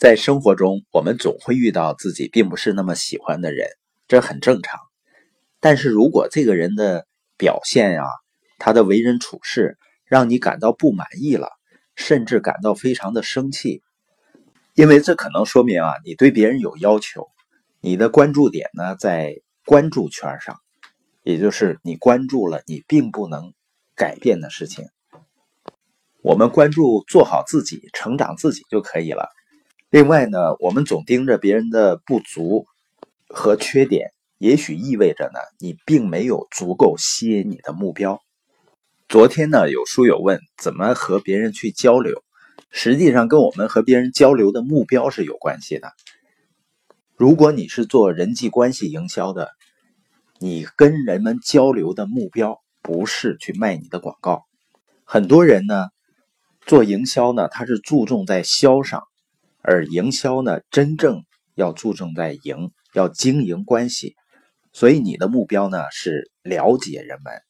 在生活中，我们总会遇到自己并不是那么喜欢的人，这很正常。但是如果这个人的表现呀，他的为人处事让你感到不满意了，甚至感到非常的生气，因为这可能说明啊，你对别人有要求，你的关注点呢在关注圈上，也就是你关注了你并不能改变的事情。我们关注做好自己、成长自己就可以了。另外呢，我们总盯着别人的不足和缺点，也许意味着呢，你并没有足够吸引你的目标。昨天呢，有书友问怎么和别人去交流，实际上跟我们和别人交流的目标是有关系的。如果你是做人际关系营销的，你跟人们交流的目标不是去卖你的广告。很多人呢，做营销呢，他是注重在销上。而营销呢，真正要注重在营，要经营关系，所以你的目标呢是了解人们，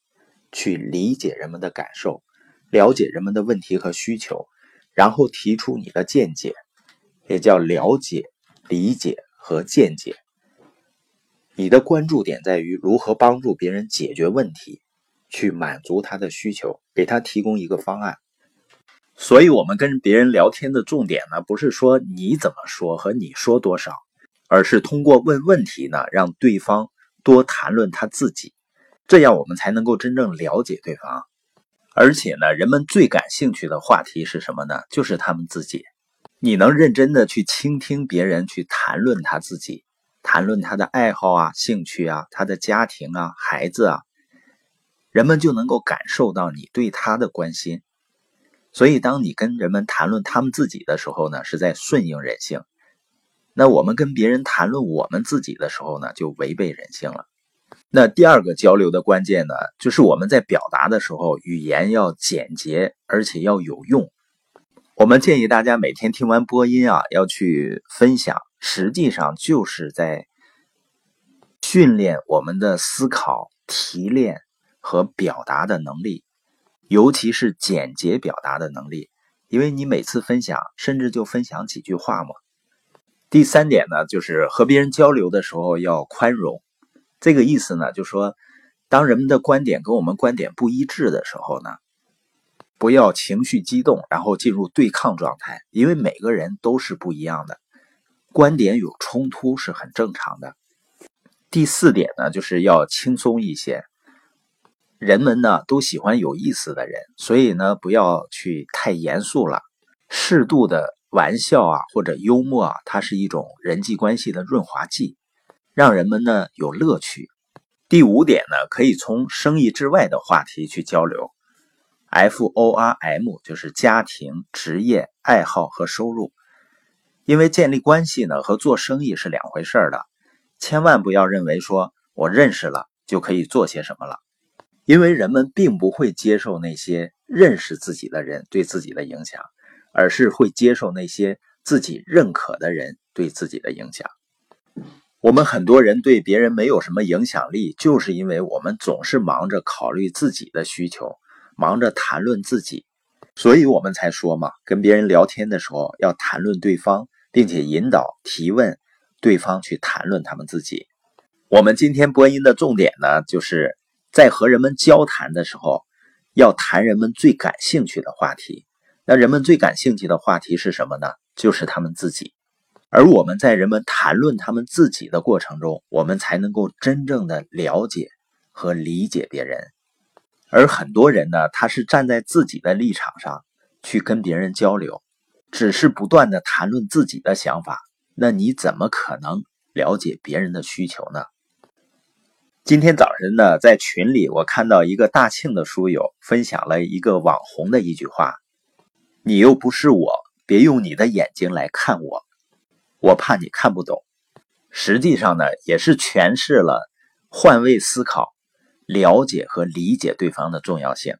去理解人们的感受，了解人们的问题和需求，然后提出你的见解，也叫了解、理解和见解。你的关注点在于如何帮助别人解决问题，去满足他的需求，给他提供一个方案。所以，我们跟别人聊天的重点呢，不是说你怎么说和你说多少，而是通过问问题呢，让对方多谈论他自己，这样我们才能够真正了解对方。而且呢，人们最感兴趣的话题是什么呢？就是他们自己。你能认真的去倾听别人去谈论他自己，谈论他的爱好啊、兴趣啊、他的家庭啊、孩子啊，人们就能够感受到你对他的关心。所以，当你跟人们谈论他们自己的时候呢，是在顺应人性；那我们跟别人谈论我们自己的时候呢，就违背人性了。那第二个交流的关键呢，就是我们在表达的时候，语言要简洁，而且要有用。我们建议大家每天听完播音啊，要去分享，实际上就是在训练我们的思考、提炼和表达的能力。尤其是简洁表达的能力，因为你每次分享，甚至就分享几句话嘛。第三点呢，就是和别人交流的时候要宽容。这个意思呢，就说当人们的观点跟我们观点不一致的时候呢，不要情绪激动，然后进入对抗状态，因为每个人都是不一样的，观点有冲突是很正常的。第四点呢，就是要轻松一些。人们呢都喜欢有意思的人，所以呢不要去太严肃了，适度的玩笑啊或者幽默啊，它是一种人际关系的润滑剂，让人们呢有乐趣。第五点呢，可以从生意之外的话题去交流，F O R M 就是家庭、职业、爱好和收入，因为建立关系呢和做生意是两回事儿的，千万不要认为说我认识了就可以做些什么了。因为人们并不会接受那些认识自己的人对自己的影响，而是会接受那些自己认可的人对自己的影响。我们很多人对别人没有什么影响力，就是因为我们总是忙着考虑自己的需求，忙着谈论自己，所以我们才说嘛，跟别人聊天的时候要谈论对方，并且引导提问对方去谈论他们自己。我们今天播音的重点呢，就是。在和人们交谈的时候，要谈人们最感兴趣的话题。那人们最感兴趣的话题是什么呢？就是他们自己。而我们在人们谈论他们自己的过程中，我们才能够真正的了解和理解别人。而很多人呢，他是站在自己的立场上去跟别人交流，只是不断的谈论自己的想法。那你怎么可能了解别人的需求呢？今天早晨呢，在群里我看到一个大庆的书友分享了一个网红的一句话：“你又不是我，别用你的眼睛来看我，我怕你看不懂。”实际上呢，也是诠释了换位思考、了解和理解对方的重要性。